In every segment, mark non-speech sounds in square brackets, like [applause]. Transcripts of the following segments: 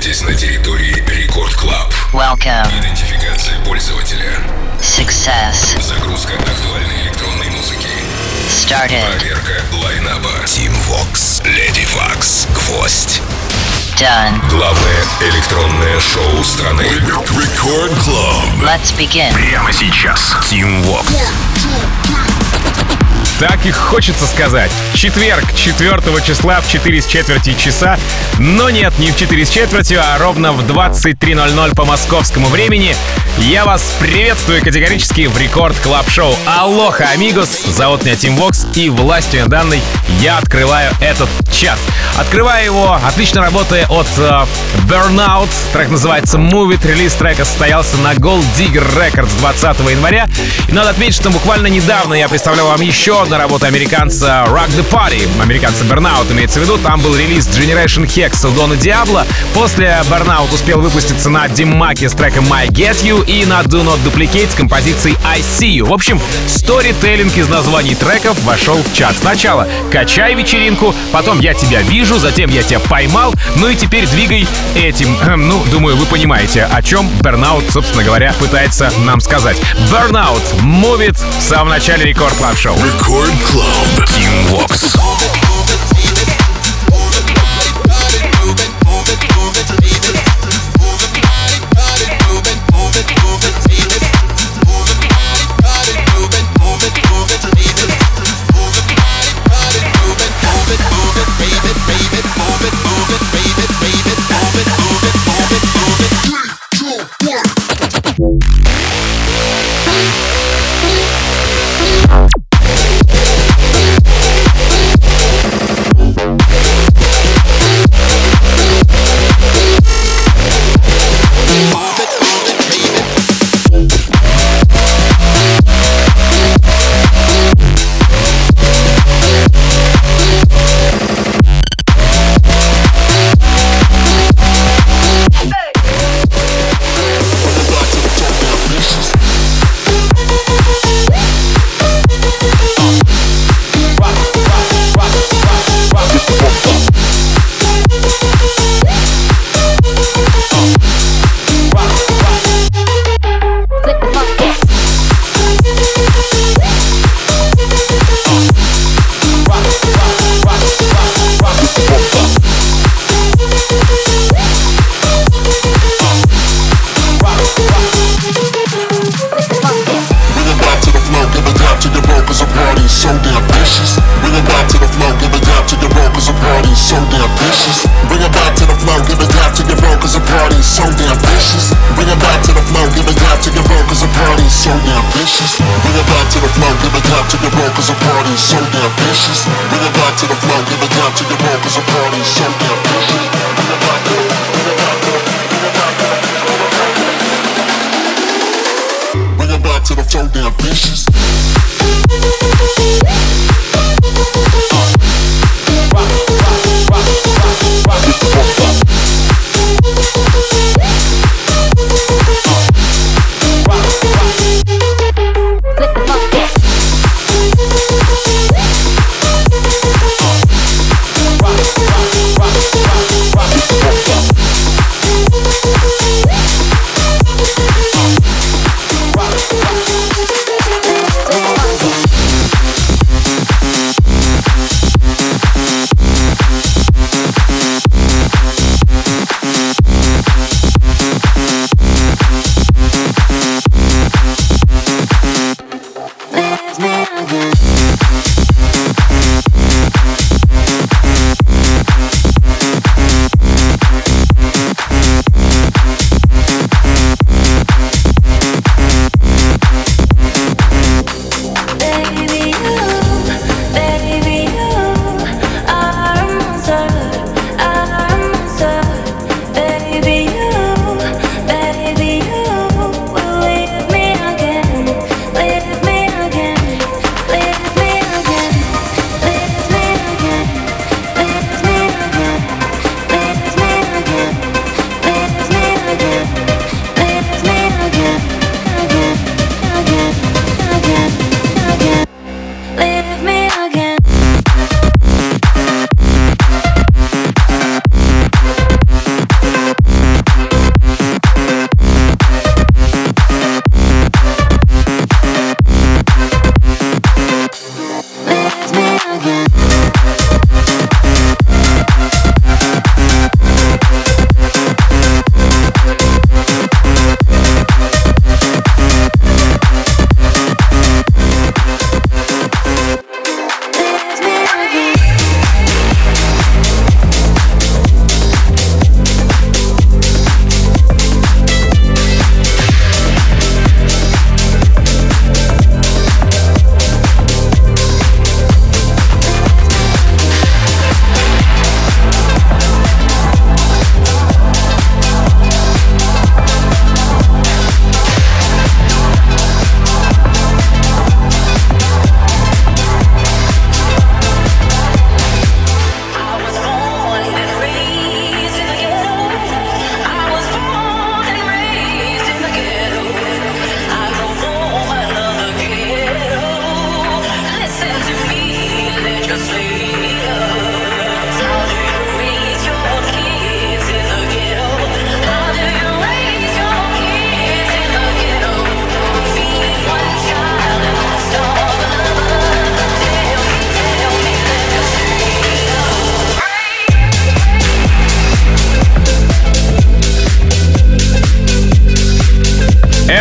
находитесь на территории Record Club. Welcome. Идентификация пользователя. Success. Загрузка актуальной электронной музыки. Started. Проверка лайнапа. Tim Vox, Lady Waks, Гвоздь. Done. Главное электронное шоу страны. Record Club. Let's begin. Прямо сейчас. Tim Vox. Так и хочется сказать. Четверг, 4 числа в 4 с четверти часа. Но нет, не в 4 с четвертью, а ровно в 23.00 по московскому времени. Я вас приветствую категорически в Record Club Show. Aloha, amigos! Зовут меня Tim Vox, и властью данной я открываю этот час. Открываю его, отлично работая от э, Burnout. Трек называется Move It. Релиз трека состоялся на Gold Digger Records 20 января. И надо отметить, что буквально недавно я представлял вам еще одну работу американца Rock the Party. Американца Burnout имеется в виду. Там был релиз Generation Hex Дона Диабло. После Burnout успел выпуститься на Dim Mak е с треком My Get You и на Do Not Duplicate с композицией I See You. В общем, сторителлинг из названий треков вошел в чат. Сначала качай вечеринку, потом я тебя вижу, затем я тебя поймал, ну и теперь двигай этим. Эм, Ну, думаю, вы понимаете, о чем Burnout, собственно говоря, пытается нам сказать. Burnout, It в самом начале Record Club Show. Record Club. Tim Vox.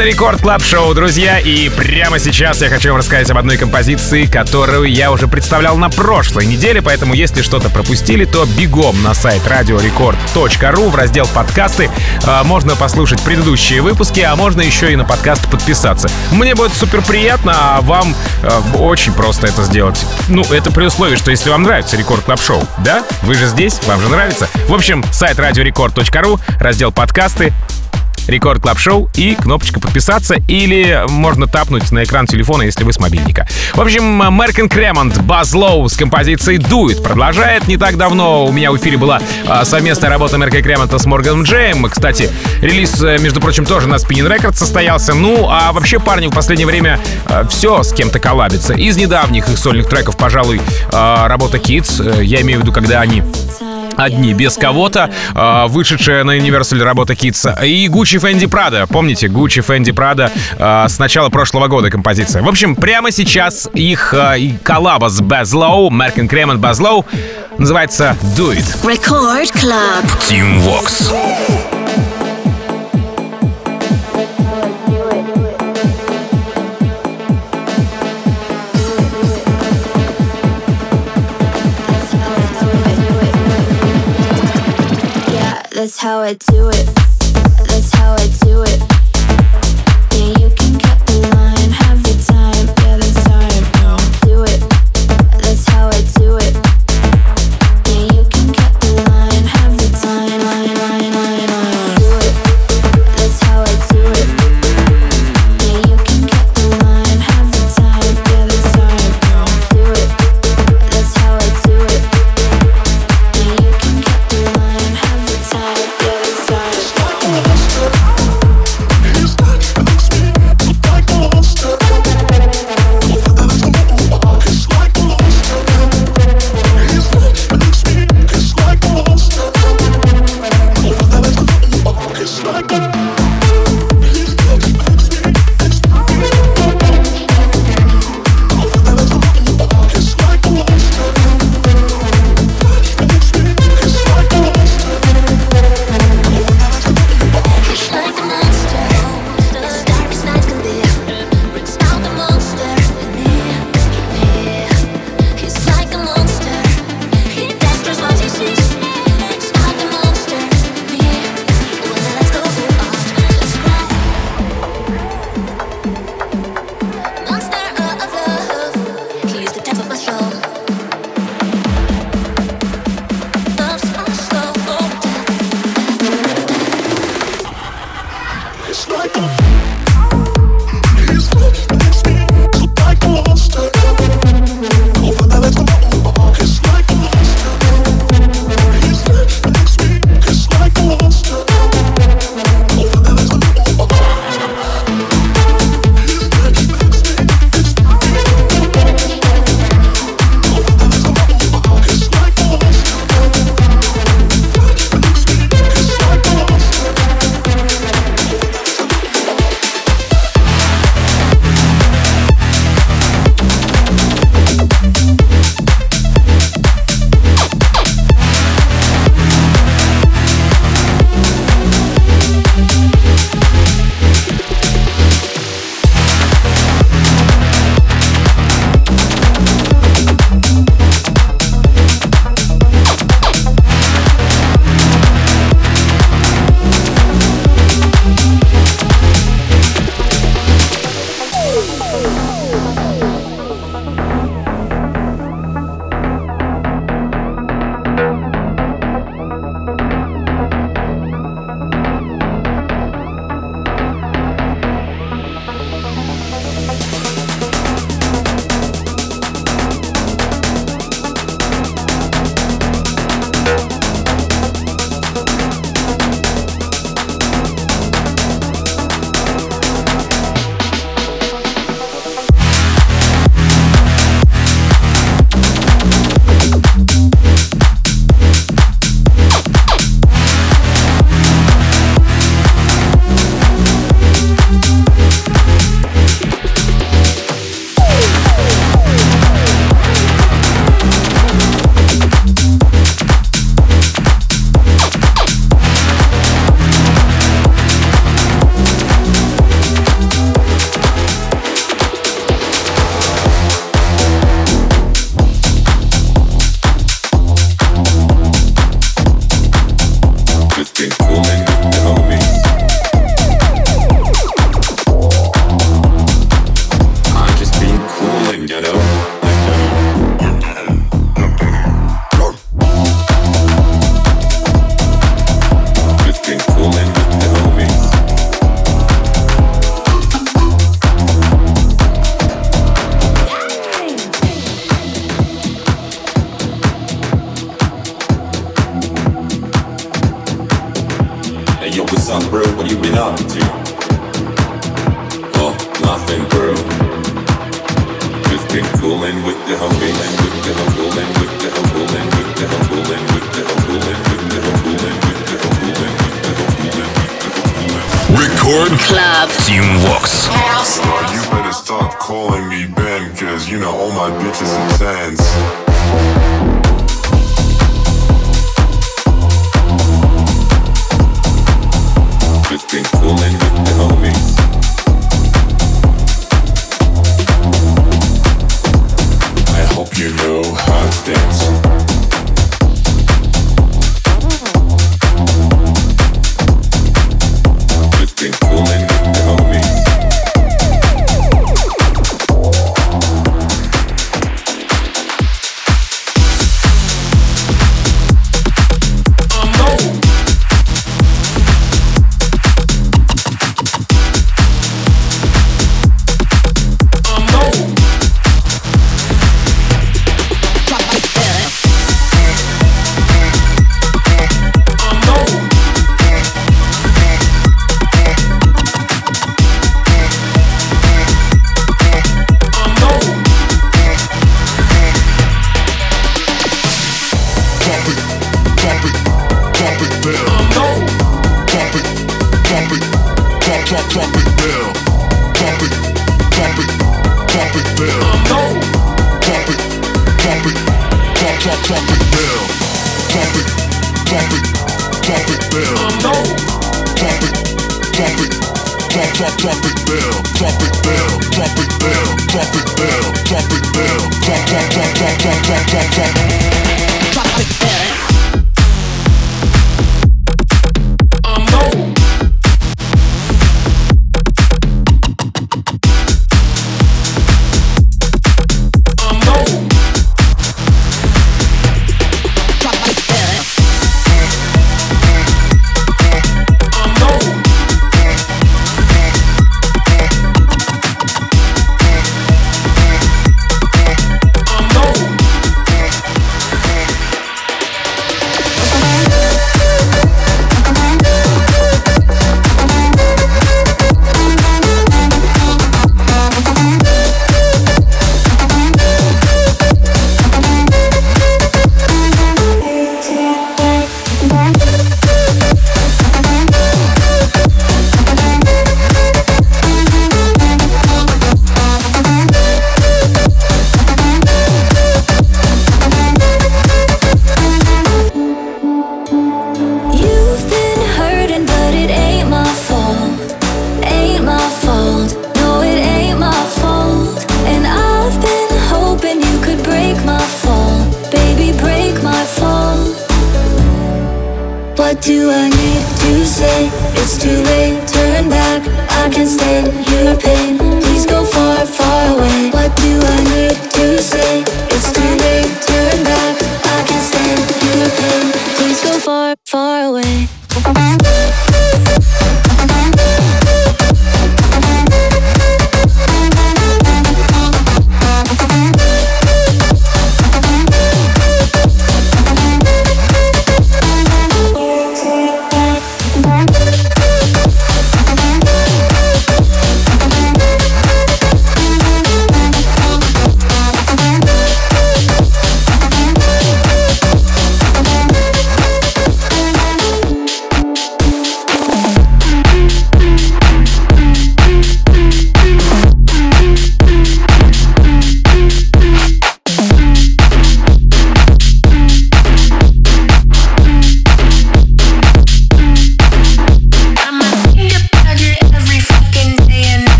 Это Record Club Show, друзья, и прямо сейчас я хочу вам рассказать об одной композиции, которую я уже представлял на прошлой неделе, поэтому если что-то пропустили, то бегом на сайт radiorecord.ru в раздел подкасты. А, можно послушать предыдущие выпуски, а можно еще и на подкаст подписаться. Мне будет супер приятно, а вам а, очень просто это сделать. Ну, это при условии, что если вам нравится Record Club Show, да? Вы же здесь, вам же нравится. В общем, сайт radiorecord.ru, раздел подкасты, Record Club Show и кнопочка подписаться или можно тапнуть на экран телефона, если вы с мобильника. В общем, Merk & Kremont, Buzz Low с композицией Do It продолжает. Не так давно у меня в эфире была а, совместная работа Мерка Кремонта с Морганом Джейм. Кстати, релиз, э, между прочим, тоже на Spinning Records состоялся. Ну, а вообще парни в последнее время а, все с кем-то коллабится. Из недавних их сольных треков, пожалуй, а, работа Kids. Э, я имею в виду, когда они одни, без кого-то, э, вышедшая на Universal работа Kids. И Gucci Fendi Prada. Помните, Gucci Fendi Prada э, с начала прошлого года композиция. В общем, прямо сейчас их э, коллаба с Baz Low, Merkin Крем и Baz Low, называется Do It. Record Club. Team Vox. How I do it. That's how I do it. of my soul.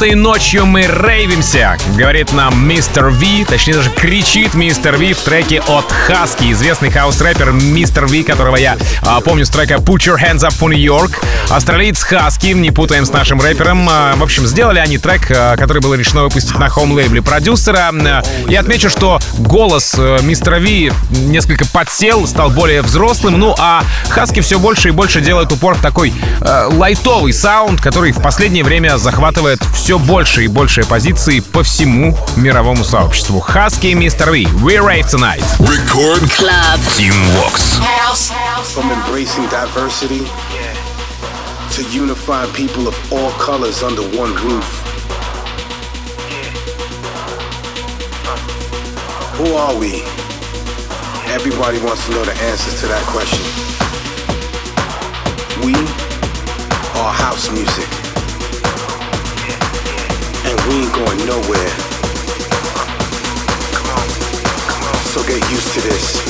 Этой ночью мы рейвимся, говорит нам Mr. V, точнее даже кричит Mr. V в треке от Хаски, известный хаус-рэпер Mr. V, которого я а, помню с трека Put Your Hands Up for New York. Австралиец Хаски, не путаем с нашим рэпером. А, в общем, сделали они трек, а, который было решено выпустить на хоум-лейбле продюсера. Я отмечу, что голос а, Мистера Ви несколько подсел, стал более взрослым, ну а Хаски все больше и больше делает упор в такой э, лайтовый саунд, который в последнее время захватывает все больше и больше позиций по всему мировому сообществу. Хаски и Мистер Ви. We rave tonight. Record Club. Team Vox. From embracing diversity to unifying people of all colors under one roof. Who are we? Everybody wants to know the answers to that question. We are house music. We ain't going nowhere. So get used to this.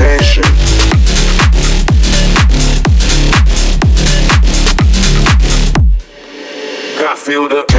vacation. Got filled up.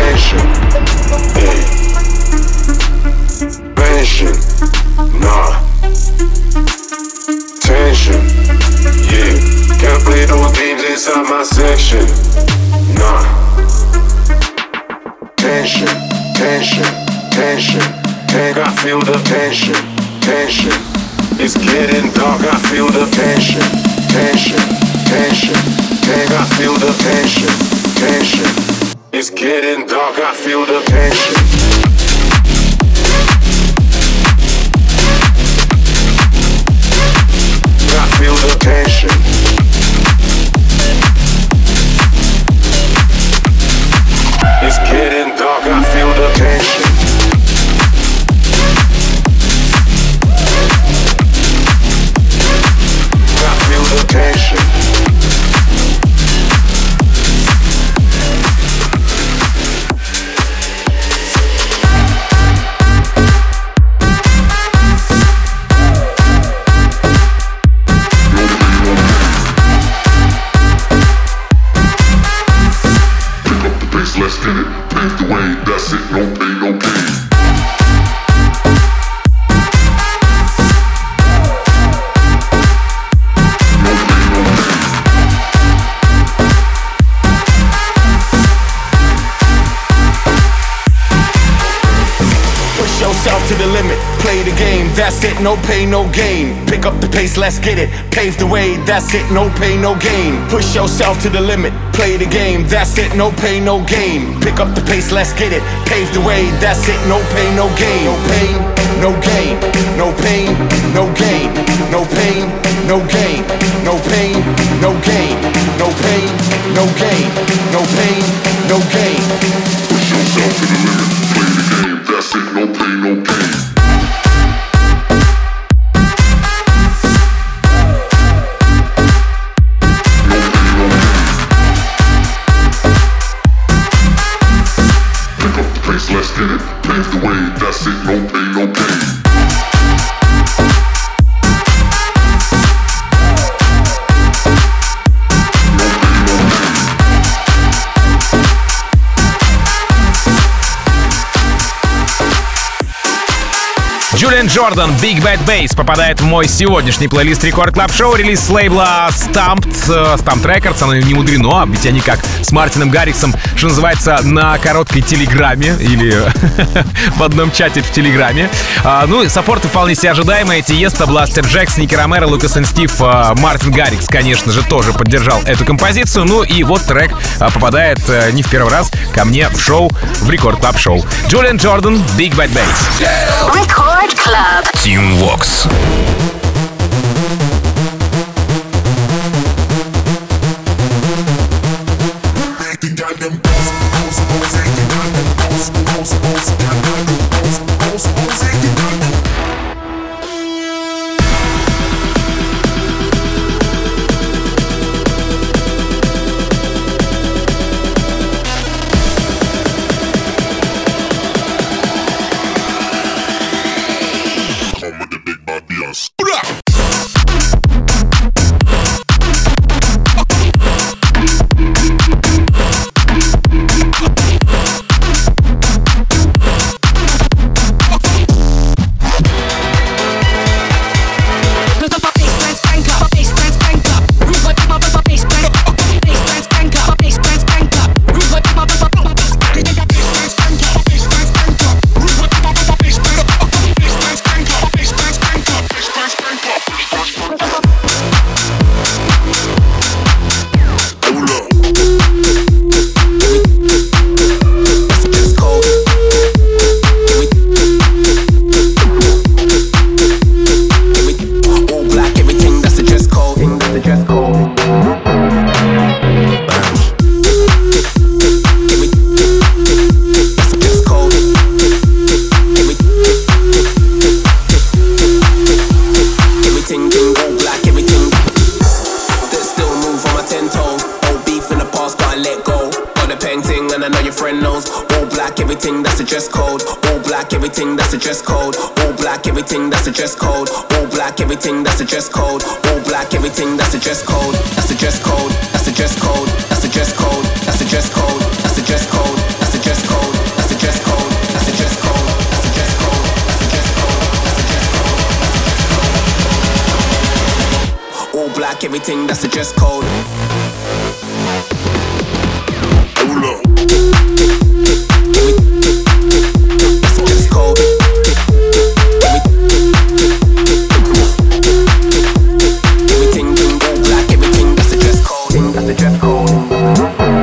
Pace, let's get it. Pave the way, that's it, no pain, no gain. Push yourself to the limit, play the game, that's it, no pain, no gain. Pick up the pace, let's get it. Pave the way, that's it, no pain, no gain. No pain, no gain. No pain, no gain. No pain, no gain. No pain, no gain. No pain, no gain. No pain, no gain. Push yourself to the limit, play the game, that's it, no pain, no gain. Джордан, Big Bad Bass попадает в мой сегодняшний плейлист Record Club Show. Релиз с лейбла STMPD, э, STMPD Records. Оно не мудрено, ведь они как с Мартином Гарриксом, что называется, на короткой телеграмме или [laughs] в одном чате в телеграме. А, ну, саппорты вполне себе ожидаемые. Тиеста, Бластер Джекс, Ники Ромеро, Лукас и Стив, а, Мартин Гаррикс, конечно же, тоже поддержал эту композицию. Ну и вот трек а, попадает э, не в первый раз ко мне в шоу, в Рекорд Клаб Шоу. Джулиан Джордан, Big Bad Bass. Record Club. Team Vox. Oh.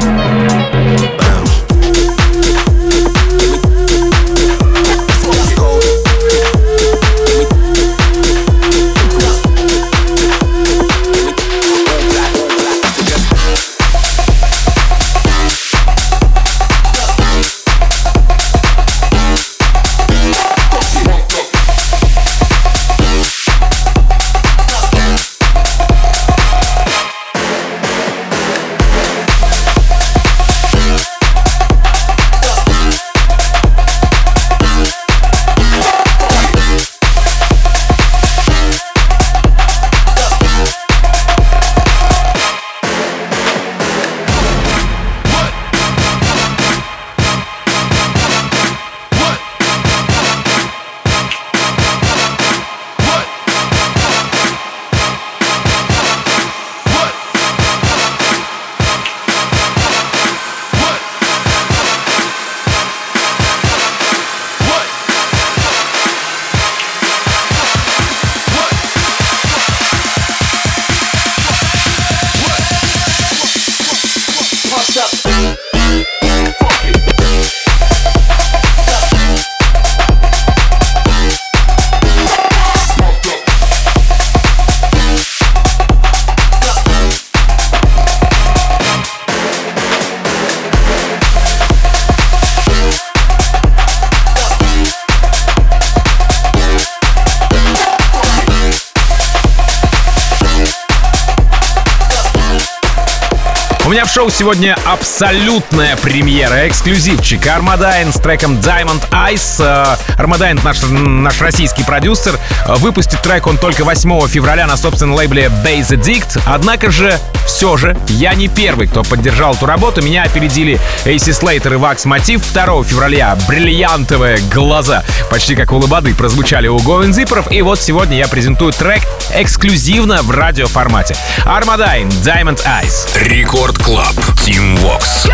Шоу сегодня абсолютная премьера, эксклюзивчик. Армадайн с треком Diamond Ice. Армадайн, наш, наш российский продюсер, э, выпустит трек он только 8 февраля на собственном лейбле Base Addict. Однако же, все же, я не первый, кто поддержал эту работу. Меня опередили AC Slater и Wax Motif 2 февраля. Бриллиантовые глаза, почти как у Лободы, прозвучали у Going Zipperов. И вот сегодня я презентую трек эксклюзивно в радиоформате. Армадайн, Diamond Eyes. Record Club. Tim Vox.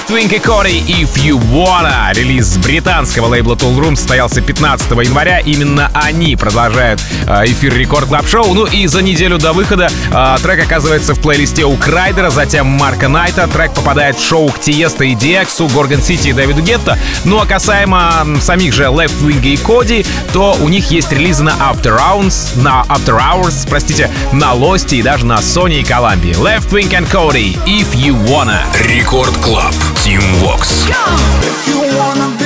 Leftwing и Kody If You Wanna. Релиз британского лейбла Toolroom состоялся 15 января. Именно они продолжают э, эфир Record Club Show. Ну и за неделю до выхода э, трек оказывается в плейлисте у Крайдера, затем Марка Найта. Трек попадает в шоу к Тиеста и Диаксу, Горгон Сити и Дэвиду Гетто. Ну а касаемо самих же Leftwing и Kody, то у них есть релизы на After Rounds, на After Hours, простите, на Лости и даже на Sony и Columbia. Leftwing and Kody, If You Wanna. Рекорд Клаб. you want to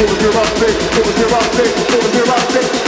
it was rock it was neurotic, it was neurotic.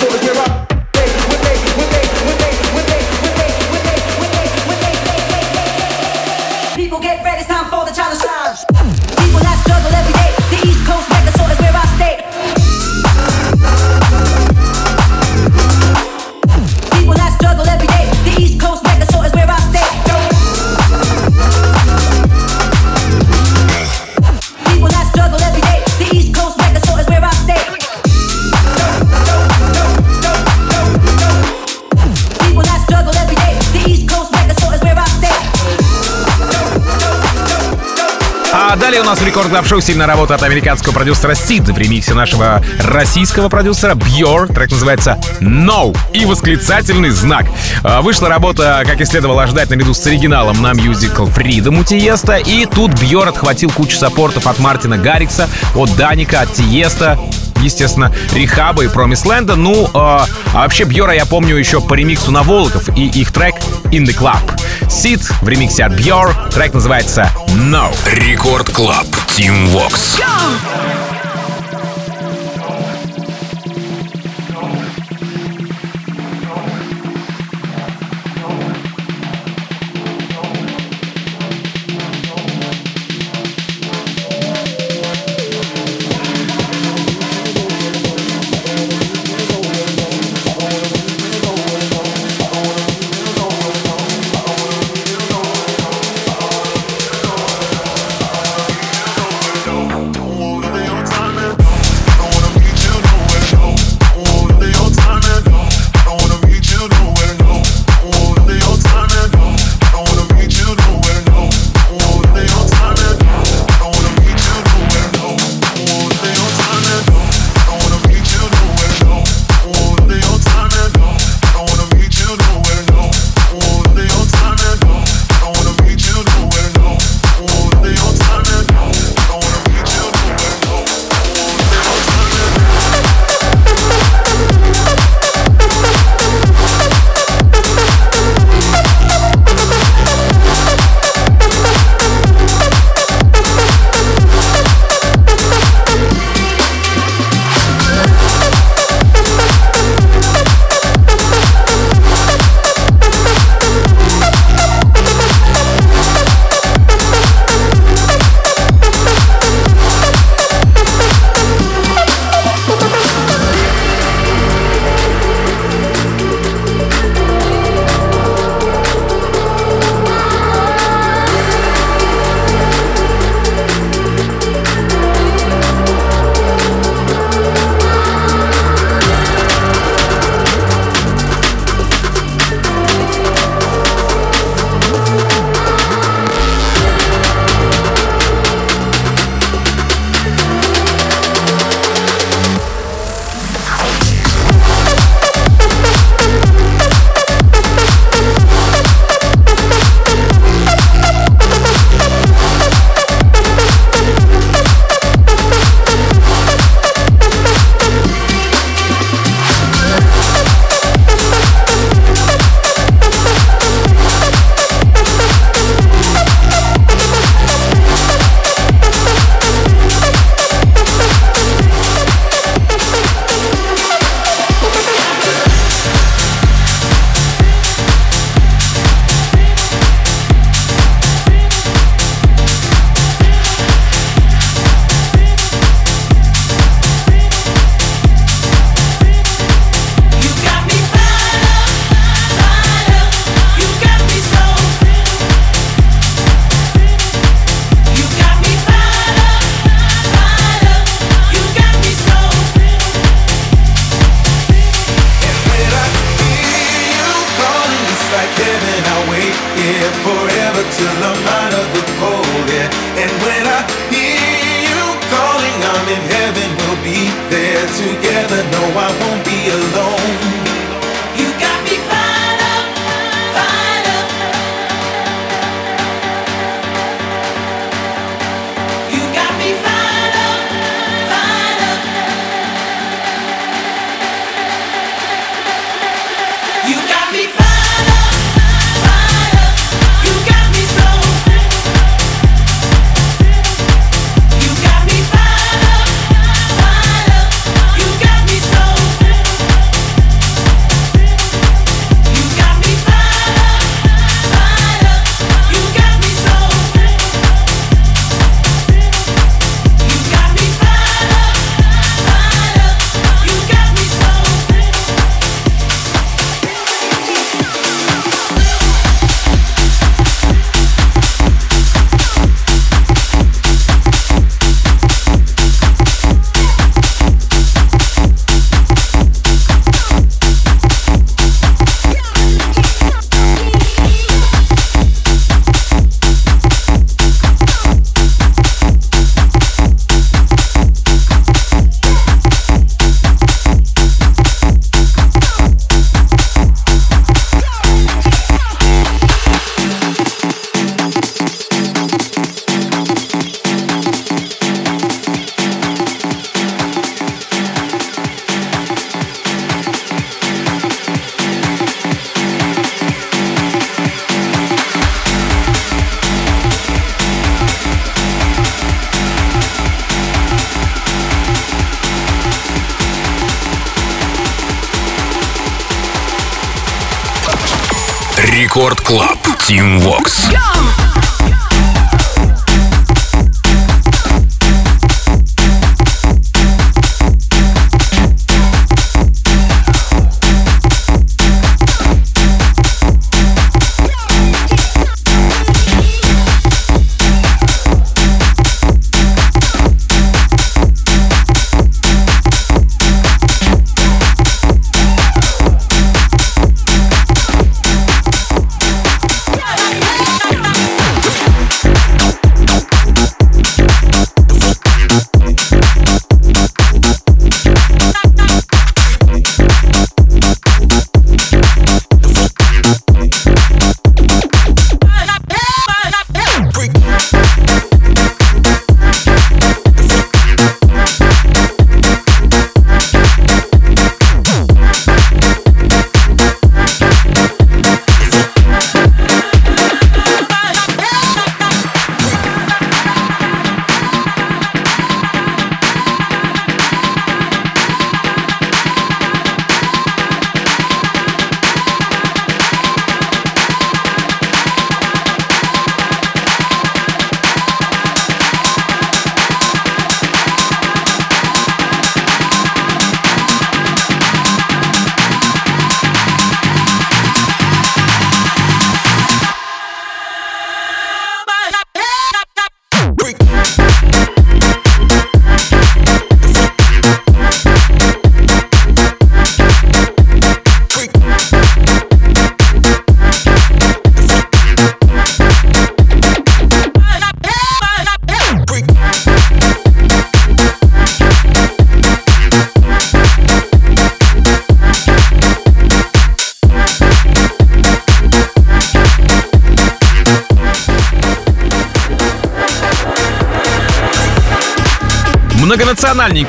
Далее у нас в Record Club Show сильная работа от американского продюсера Сид в ремиксе нашего российского продюсера Бьор. Трек называется No и восклицательный знак. А, Вышла работа, как и следовало ожидать, наряду с оригиналом на Musical Freedom у Тиеста. И тут Бьор отхватил кучу саппортов от Мартина Гаррикса, от Даника, от Тиеста естественно, Рихаба и Промисленда. Ну, э, а вообще Бьора я помню еще по ремиксу на Волков и их трек In The Club. Сид в ремиксе от Бьор. Трек называется No. Record Club. Tim Vox. Don't Team Vox.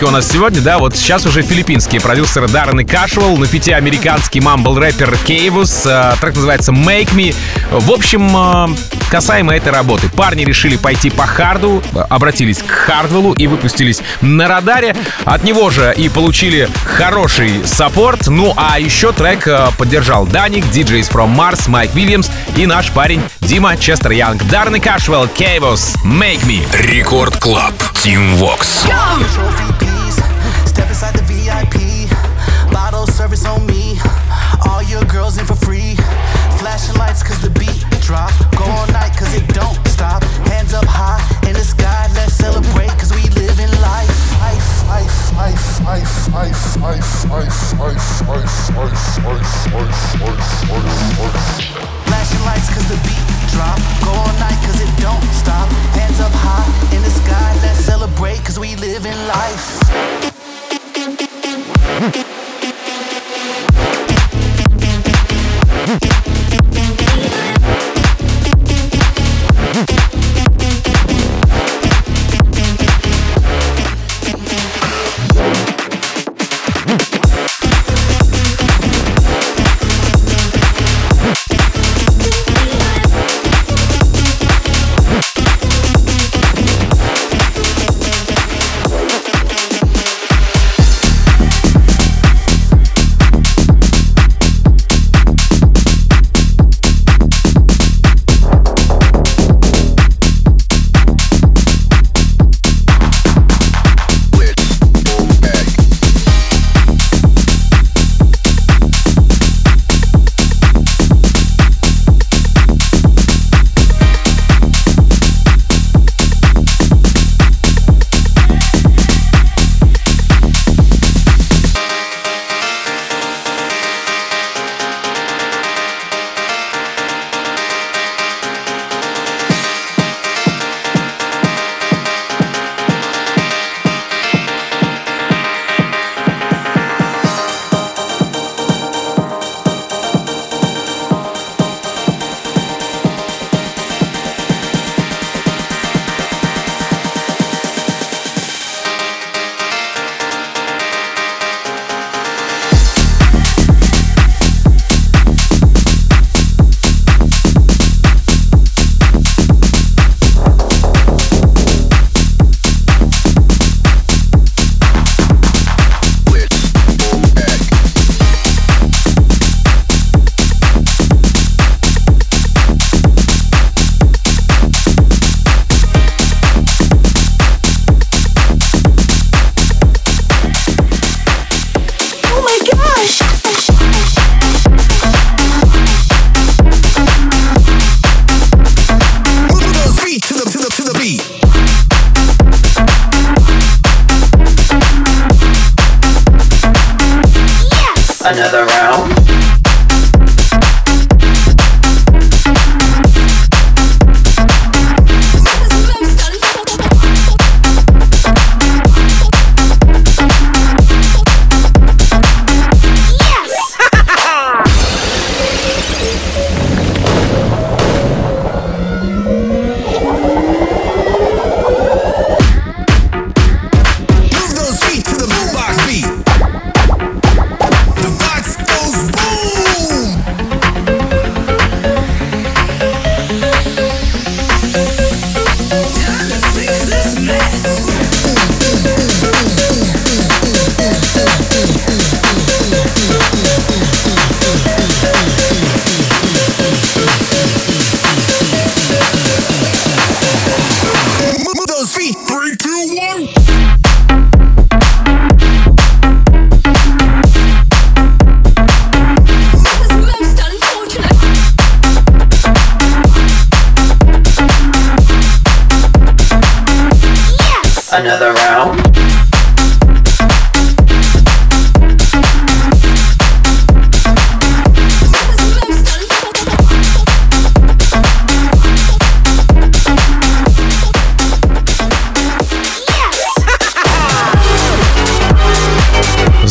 У нас сегодня, да, вот сейчас уже филиппинские продюсеры Даррен и Кашвелл, на фите американский мамбл-рэпер Кейвус, э, трек называется Make Me. В общем, э, касаемо этой работы, парни решили пойти по харду, обратились к Хардвеллу и выпустились на радаре. От него же и получили хороший саппорт. Ну а еще трек э, поддержал Даник, DJs from Mars, Майк Вильямс и наш парень Дима Честер Янг. Даррен и Кашвелл, Кейвус, Make Me. Record Club. Тим Вокс. Trophy, Bottle on me. All your girls in for free.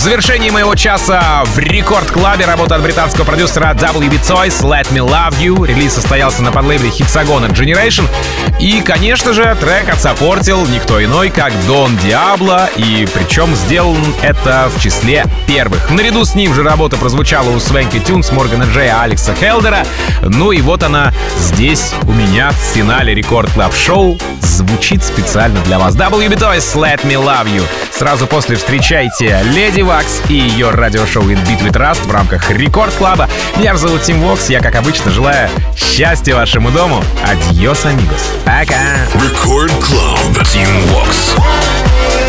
Завершении моего часа в рекорд-клабе работа от британского продюсера WB Toys Let Me Love You. Релиз состоялся на подлейбле Hexagon Generation. И, конечно же, трек отсопортил никто иной, как Дон Диабло. И причем сделан это в числе первых. Наряду с ним же работа прозвучала у Свенки Тюнс, Моргана Джея, Алекса Хелдера. Ну и вот она здесь у меня в финале рекорд клаб шоу звучит специально для вас. WB Toys Let Me Love You. Сразу после встречайте Lady Waks и ее радиошоу In Beat We Trust в рамках Record Club а. Меня зовут Tim Vox. Я, как обычно, желаю счастья вашему дому. Adiós, amigos. Пока. Record Club. Tim Vox.